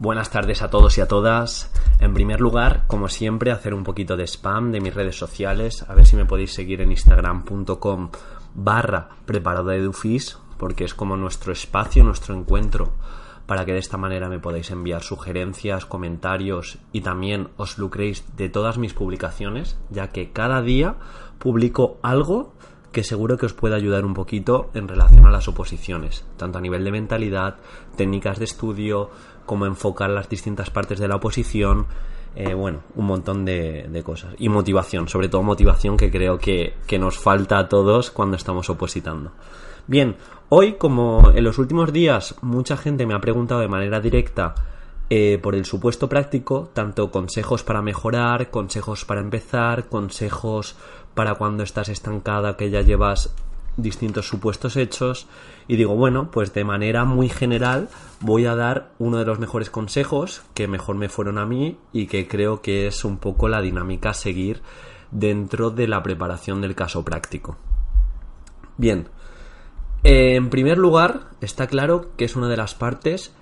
Buenas tardes a todos y a todas. En primer lugar, como siempre, hacer un poquito de spam de mis redes sociales. A ver si me podéis seguir en instagram.com barra preparado de porque es como nuestro espacio, nuestro encuentro, para que de esta manera me podáis enviar sugerencias, comentarios y también os lucréis de todas mis publicaciones, ya que cada día publico algo que seguro que os puede ayudar un poquito en relación a las oposiciones, tanto a nivel de mentalidad, técnicas de estudio, cómo enfocar las distintas partes de la oposición, eh, bueno, un montón de, cosas. Y motivación, sobre todo motivación que creo que, nos falta a todos cuando estamos opositando. Bien, hoy como en los últimos días mucha gente me ha preguntado de manera directa eh, por el supuesto práctico, tanto consejos para mejorar, consejos para empezar, consejos para cuando estás estancada que ya llevas distintos supuestos hechos y digo, bueno, pues de manera muy general voy a dar uno de los mejores consejos que mejor me fueron a mí y que creo que es un poco la dinámica a seguir dentro de la preparación del caso práctico. Bien, en primer lugar, está claro que es una de las partes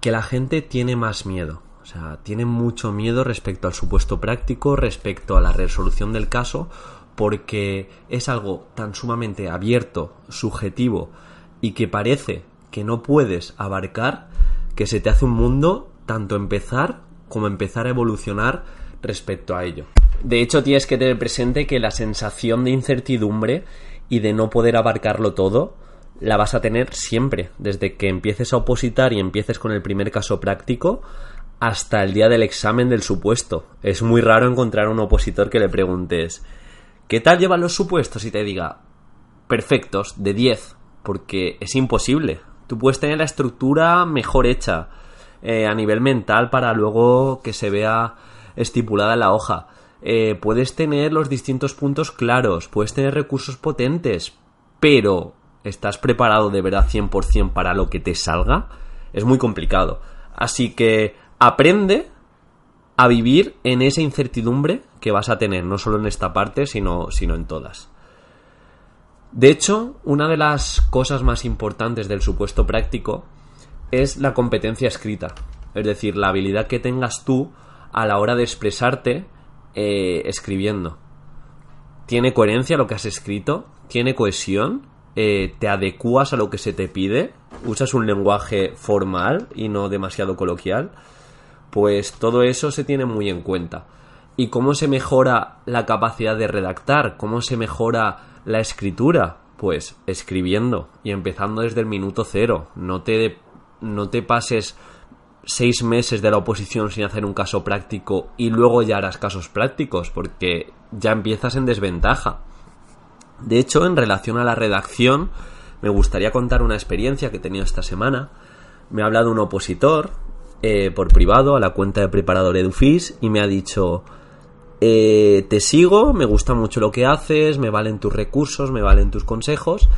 que la gente tiene más miedo. Sea, tiene mucho miedo respecto al supuesto práctico, respecto a la resolución del caso porque es algo tan sumamente abierto, subjetivo y que parece que no puedes abarcar que se te hace un mundo tanto empezar como empezar a evolucionar respecto a ello. De hecho, tienes que tener presente que la sensación de incertidumbre y de no poder abarcarlo todo la vas a tener siempre, desde que empieces a opositar y empieces con el primer caso práctico hasta el día del examen del supuesto. Es muy raro encontrar un opositor que le preguntes ¿Qué tal llevan los supuestos? Y te diga, perfectos, de 10, porque es imposible. Tú puedes tener la estructura mejor hecha eh, a nivel mental para luego que se vea estipulada en la hoja. Eh, puedes tener los distintos puntos claros, puedes tener recursos potentes, pero ¿estás preparado de verdad 100% para lo que te salga? Es muy complicado. Así que aprende a vivir en esa incertidumbre que vas a tener, no solo en esta parte, sino, sino en todas. De hecho, una de las cosas más importantes del supuesto práctico es la competencia escrita, es decir, la habilidad que tengas tú a la hora de expresarte eh, escribiendo. ¿Tiene coherencia lo que has escrito? ¿Tiene cohesión? Eh, ¿Te adecuas a lo que se te pide? ¿Usas un lenguaje formal y no demasiado coloquial? Pues todo eso se tiene muy en cuenta. ¿Y cómo se mejora la capacidad de redactar? ¿Cómo se mejora la escritura? Pues escribiendo y empezando desde el minuto cero. No te, no te pases seis meses de la oposición sin hacer un caso práctico y luego ya harás casos prácticos porque ya empiezas en desventaja. De hecho, en relación a la redacción, me gustaría contar una experiencia que he tenido esta semana. Me ha hablado un opositor eh, por privado a la cuenta de preparador Edufis y me ha dicho eh, te sigo, me gusta mucho lo que haces, me valen tus recursos, me valen tus consejos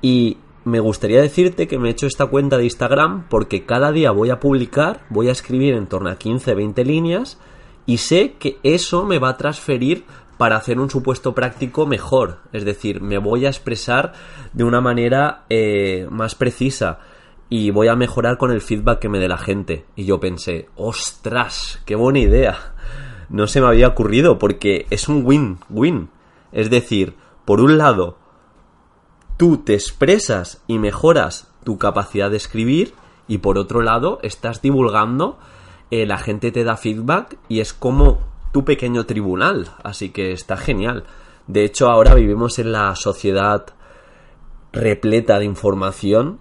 y me gustaría decirte que me he hecho esta cuenta de Instagram porque cada día voy a publicar, voy a escribir en torno a 15, 20 líneas y sé que eso me va a transferir para hacer un supuesto práctico mejor, es decir, me voy a expresar de una manera eh, más precisa y voy a mejorar con el feedback que me dé la gente. Y yo pensé, ostras, qué buena idea. No se me había ocurrido porque es un win-win. Es decir, por un lado, tú te expresas y mejoras tu capacidad de escribir y por otro lado, estás divulgando, eh, la gente te da feedback y es como tu pequeño tribunal. Así que está genial. De hecho, ahora vivimos en la sociedad repleta de información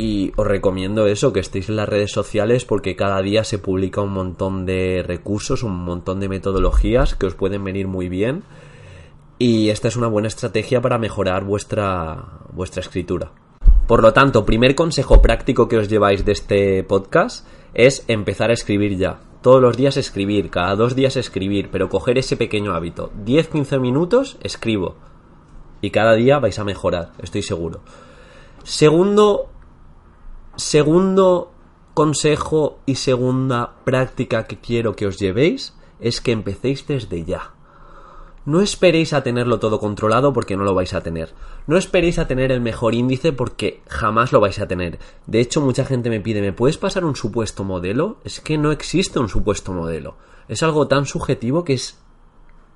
y os recomiendo eso, que estéis en las redes sociales porque cada día se publica un montón de recursos, un montón de metodologías que os pueden venir muy bien. Y esta es una buena estrategia para mejorar vuestra, vuestra escritura. Por lo tanto, primer consejo práctico que os lleváis de este podcast es empezar a escribir ya. Todos los días escribir, cada dos días escribir, pero coger ese pequeño hábito. 10-15 minutos escribo. Y cada día vais a mejorar, estoy seguro. Segundo, segundo consejo y segunda práctica que quiero que os llevéis es que empecéis desde ya. No esperéis a tenerlo todo controlado porque no lo vais a tener. No esperéis a tener el mejor índice porque jamás lo vais a tener. De hecho, mucha gente me pide, ¿me puedes pasar un supuesto modelo? Es que no existe un supuesto modelo. Es algo tan subjetivo que es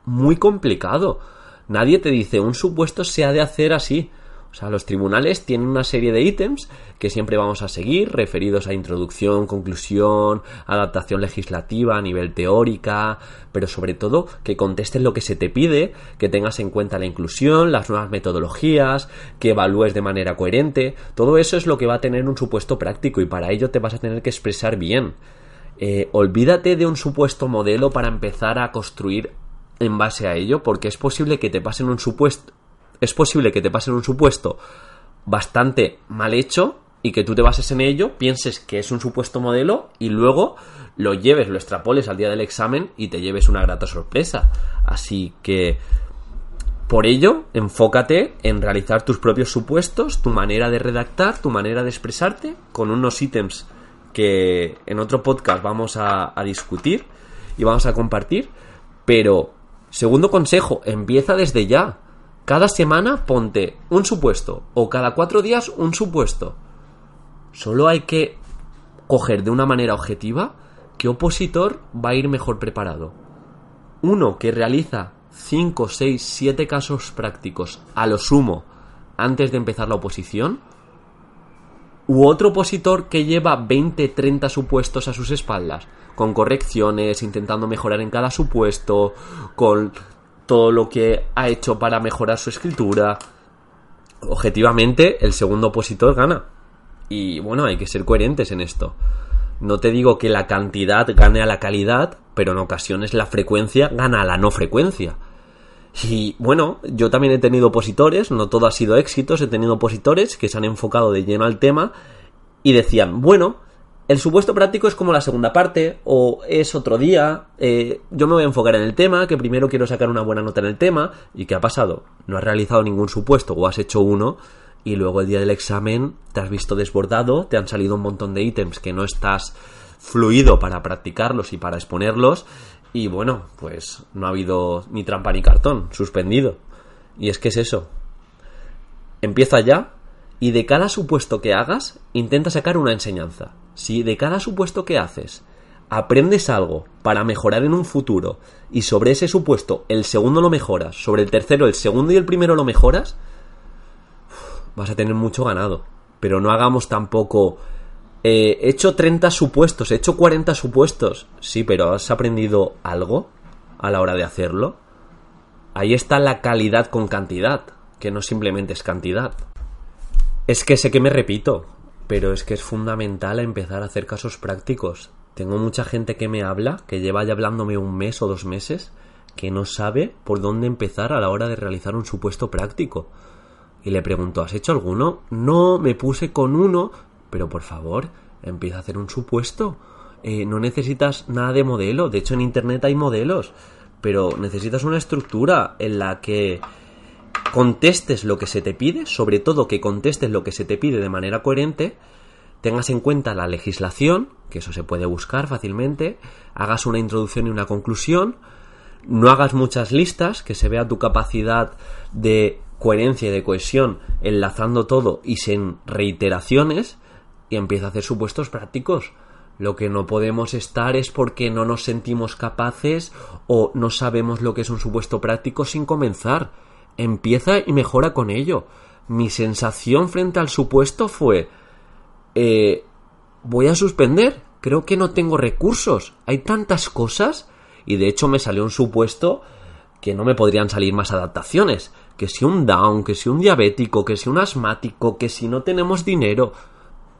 muy complicado. Nadie te dice, un supuesto se ha de hacer así. O sea, los tribunales tienen una serie de ítems que siempre vamos a seguir, referidos a introducción, conclusión, adaptación legislativa a nivel teórica, pero sobre todo que contestes lo que se te pide, que tengas en cuenta la inclusión, las nuevas metodologías, que evalúes de manera coherente. Todo eso es lo que va a tener un supuesto práctico y para ello te vas a tener que expresar bien. Eh, olvídate de un supuesto modelo para empezar a construir en base a ello, porque es posible que te pasen un supuesto es posible que te pasen un supuesto bastante mal hecho y que tú te bases en ello, pienses que es un supuesto modelo y luego lo lleves, lo extrapoles al día del examen y te lleves una grata sorpresa. Así que por ello, enfócate en realizar tus propios supuestos, tu manera de redactar, tu manera de expresarte, con unos ítems que en otro podcast vamos a, a discutir y vamos a compartir. Pero, segundo consejo, empieza desde ya. Cada semana ponte un supuesto o cada cuatro días un supuesto. Solo hay que coger de una manera objetiva qué opositor va a ir mejor preparado. Uno que realiza 5, 6, 7 casos prácticos a lo sumo antes de empezar la oposición. U otro opositor que lleva 20, 30 supuestos a sus espaldas, con correcciones, intentando mejorar en cada supuesto, con todo lo que ha hecho para mejorar su escritura. Objetivamente, el segundo opositor gana. Y bueno, hay que ser coherentes en esto. No te digo que la cantidad gane a la calidad, pero en ocasiones la frecuencia gana a la no frecuencia. Y bueno, yo también he tenido opositores, no todo ha sido éxitos, he tenido opositores que se han enfocado de lleno al tema y decían, bueno, el supuesto práctico es como la segunda parte, o es otro día, eh, yo me voy a enfocar en el tema, que primero quiero sacar una buena nota en el tema, y ¿qué ha pasado? No has realizado ningún supuesto o has hecho uno, y luego el día del examen te has visto desbordado, te han salido un montón de ítems que no estás fluido para practicarlos y para exponerlos, y bueno, pues no ha habido ni trampa ni cartón, suspendido. Y es que es eso. Empieza ya, y de cada supuesto que hagas, intenta sacar una enseñanza. Si de cada supuesto que haces aprendes algo para mejorar en un futuro y sobre ese supuesto el segundo lo mejoras, sobre el tercero el segundo y el primero lo mejoras, vas a tener mucho ganado. Pero no hagamos tampoco... Eh, he hecho 30 supuestos, he hecho 40 supuestos. Sí, pero ¿has aprendido algo a la hora de hacerlo? Ahí está la calidad con cantidad, que no simplemente es cantidad. Es que sé que me repito, pero es que es fundamental empezar a hacer casos prácticos. Tengo mucha gente que me habla, que lleva ya hablándome un mes o dos meses, que no sabe por dónde empezar a la hora de realizar un supuesto práctico. Y le pregunto, ¿has hecho alguno? No, me puse con uno, pero por favor, empieza a hacer un supuesto. Eh, no necesitas nada de modelo, de hecho en Internet hay modelos, pero necesitas una estructura en la que contestes lo que se te pide, sobre todo que contestes lo que se te pide de manera coherente, tengas en cuenta la legislación, que eso se puede buscar fácilmente, hagas una introducción y una conclusión, no hagas muchas listas, que se vea tu capacidad de coherencia y de cohesión enlazando todo y sin reiteraciones, y empieza a hacer supuestos prácticos. Lo que no podemos estar es porque no nos sentimos capaces o no sabemos lo que es un supuesto práctico sin comenzar empieza y mejora con ello. Mi sensación frente al supuesto fue, eh, voy a suspender, creo que no tengo recursos, hay tantas cosas y de hecho me salió un supuesto que no me podrían salir más adaptaciones, que si un down, que si un diabético, que si un asmático, que si no tenemos dinero,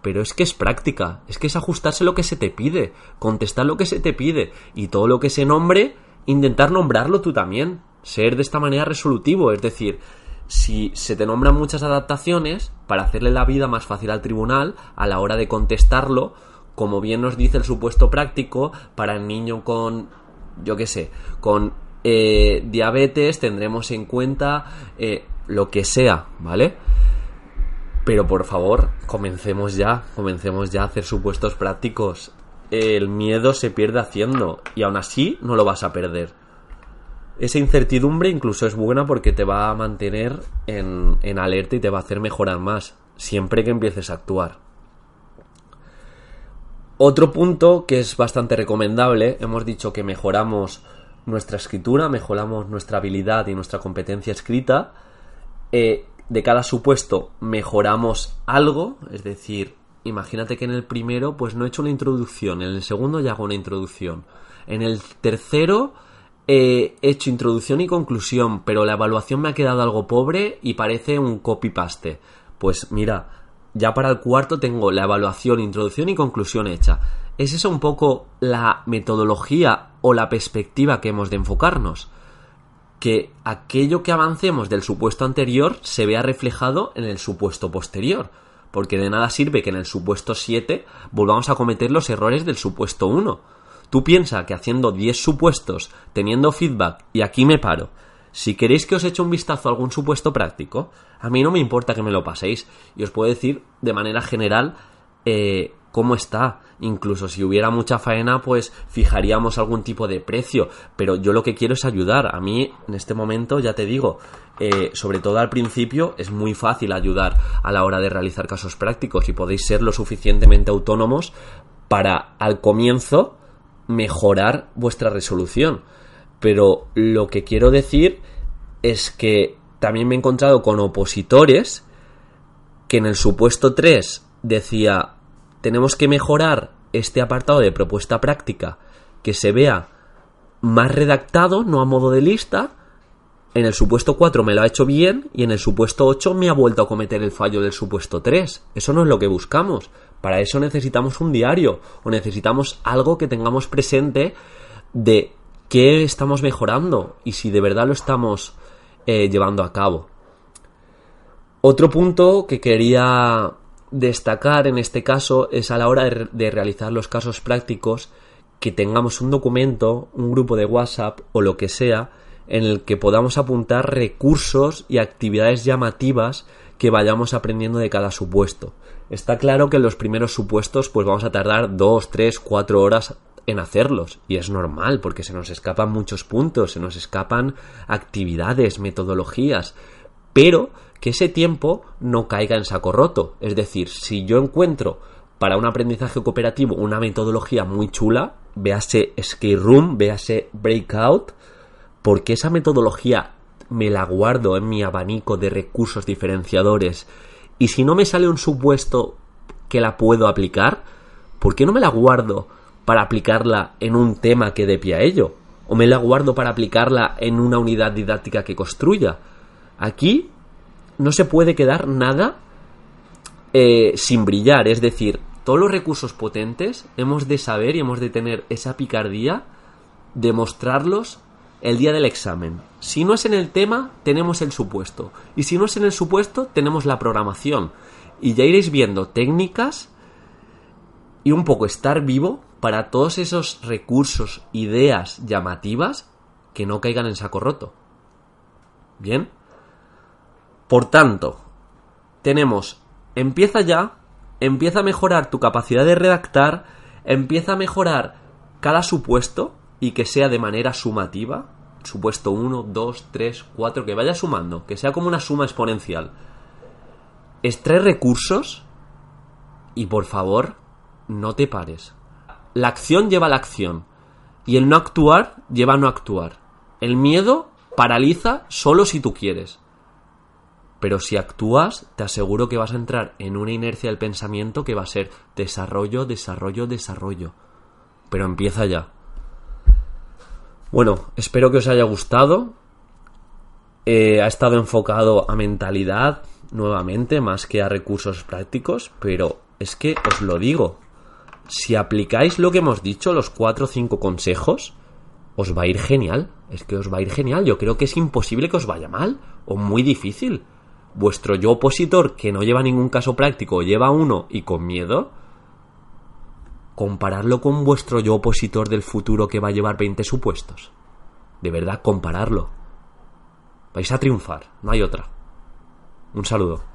pero es que es práctica, es que es ajustarse lo que se te pide, contestar lo que se te pide y todo lo que se nombre, intentar nombrarlo tú también ser de esta manera resolutivo, es decir, si se te nombran muchas adaptaciones, para hacerle la vida más fácil al tribunal, a la hora de contestarlo, como bien nos dice el supuesto práctico, para el niño con, yo qué sé, con eh, diabetes tendremos en cuenta eh, lo que sea, ¿vale? Pero por favor, comencemos ya, comencemos ya a hacer supuestos prácticos. El miedo se pierde haciendo y aún así no lo vas a perder. Esa incertidumbre incluso es buena porque te va a mantener en, en alerta y te va a hacer mejorar más, siempre que empieces a actuar. Otro punto que es bastante recomendable, hemos dicho que mejoramos nuestra escritura, mejoramos nuestra habilidad y nuestra competencia escrita. Eh, de cada supuesto mejoramos algo, es decir, imagínate que en el primero pues no he hecho una introducción, en el segundo ya hago una introducción, en el tercero he hecho introducción y conclusión, pero la evaluación me ha quedado algo pobre y parece un copy-paste. Pues mira, ya para el cuarto tengo la evaluación, introducción y conclusión hecha. ¿Es esa un poco la metodología o la perspectiva que hemos de enfocarnos? Que aquello que avancemos del supuesto anterior se vea reflejado en el supuesto posterior. Porque de nada sirve que en el supuesto 7 volvamos a cometer los errores del supuesto 1. Tú piensas que haciendo 10 supuestos, teniendo feedback, y aquí me paro, si queréis que os eche un vistazo a algún supuesto práctico, a mí no me importa que me lo paséis y os puedo decir de manera general eh, cómo está. Incluso si hubiera mucha faena, pues fijaríamos algún tipo de precio. Pero yo lo que quiero es ayudar. A mí, en este momento, ya te digo, eh, sobre todo al principio, es muy fácil ayudar a la hora de realizar casos prácticos y podéis ser lo suficientemente autónomos para al comienzo mejorar vuestra resolución. Pero lo que quiero decir es que también me he encontrado con opositores que en el supuesto 3 decía tenemos que mejorar este apartado de propuesta práctica que se vea más redactado, no a modo de lista. En el supuesto 4 me lo ha hecho bien y en el supuesto 8 me ha vuelto a cometer el fallo del supuesto 3. Eso no es lo que buscamos. Para eso necesitamos un diario o necesitamos algo que tengamos presente de qué estamos mejorando y si de verdad lo estamos eh, llevando a cabo. Otro punto que quería destacar en este caso es a la hora de, realizar los casos prácticos que tengamos un documento, un grupo de WhatsApp o lo que sea en el que podamos apuntar recursos y actividades llamativas que vayamos aprendiendo de cada supuesto. Está claro que los primeros supuestos pues vamos a tardar 2, 3, 4 horas en hacerlos. Y es normal, porque se nos escapan muchos puntos, se nos escapan actividades, metodologías. Pero que ese tiempo no caiga en saco roto. Es decir, si yo encuentro para un aprendizaje cooperativo una metodología muy chula, véase Skate Room, véase Breakout, porque esa metodología me la guardo en mi abanico de recursos diferenciadores y si no me sale un supuesto que la puedo aplicar, ¿por qué no me la guardo para aplicarla en un tema que dé pie a ello. O me la guardo para aplicarla en una unidad didáctica que construya. Aquí no se puede quedar nada eh, sin brillar. Es decir, todos los recursos potentes hemos de saber y hemos de tener esa picardía de mostrarlos el día del examen. Si no es en el tema, tenemos el supuesto. Y si no es en el supuesto, tenemos la programación. Y ya iréis viendo técnicas y un poco estar vivo para todos esos recursos, ideas llamativas que no caigan en saco roto. Bien. Por tanto, tenemos, empieza ya, empieza a mejorar tu capacidad de redactar, empieza a mejorar cada supuesto y que sea de manera sumativa, supuesto 1, 2, 3, 4, que vaya sumando, que sea como una suma exponencial. Extrae recursos y por favor, no te pares. La acción lleva a la acción. Y el no actuar lleva a no actuar. El miedo paraliza solo si tú quieres. Pero si actúas, te aseguro que vas a entrar en una inercia del pensamiento que va a ser desarrollo, desarrollo, desarrollo. Pero empieza ya. Bueno, espero que os haya gustado. Eh, ha estado enfocado a mentalidad nuevamente, más que a recursos prácticos, pero es que os lo digo, si aplicáis lo que hemos dicho, los cuatro o cinco consejos, os va a ir genial. Es que os va a ir genial. Yo creo que es imposible que os vaya mal o muy difícil. Vuestro yo opositor que no lleva ningún caso práctico, lleva uno y con miedo, compararlo con vuestro yo opositor del futuro que va a llevar 20 supuestos. De verdad, compararlo. Vais a triunfar, no hay otra. Un saludo.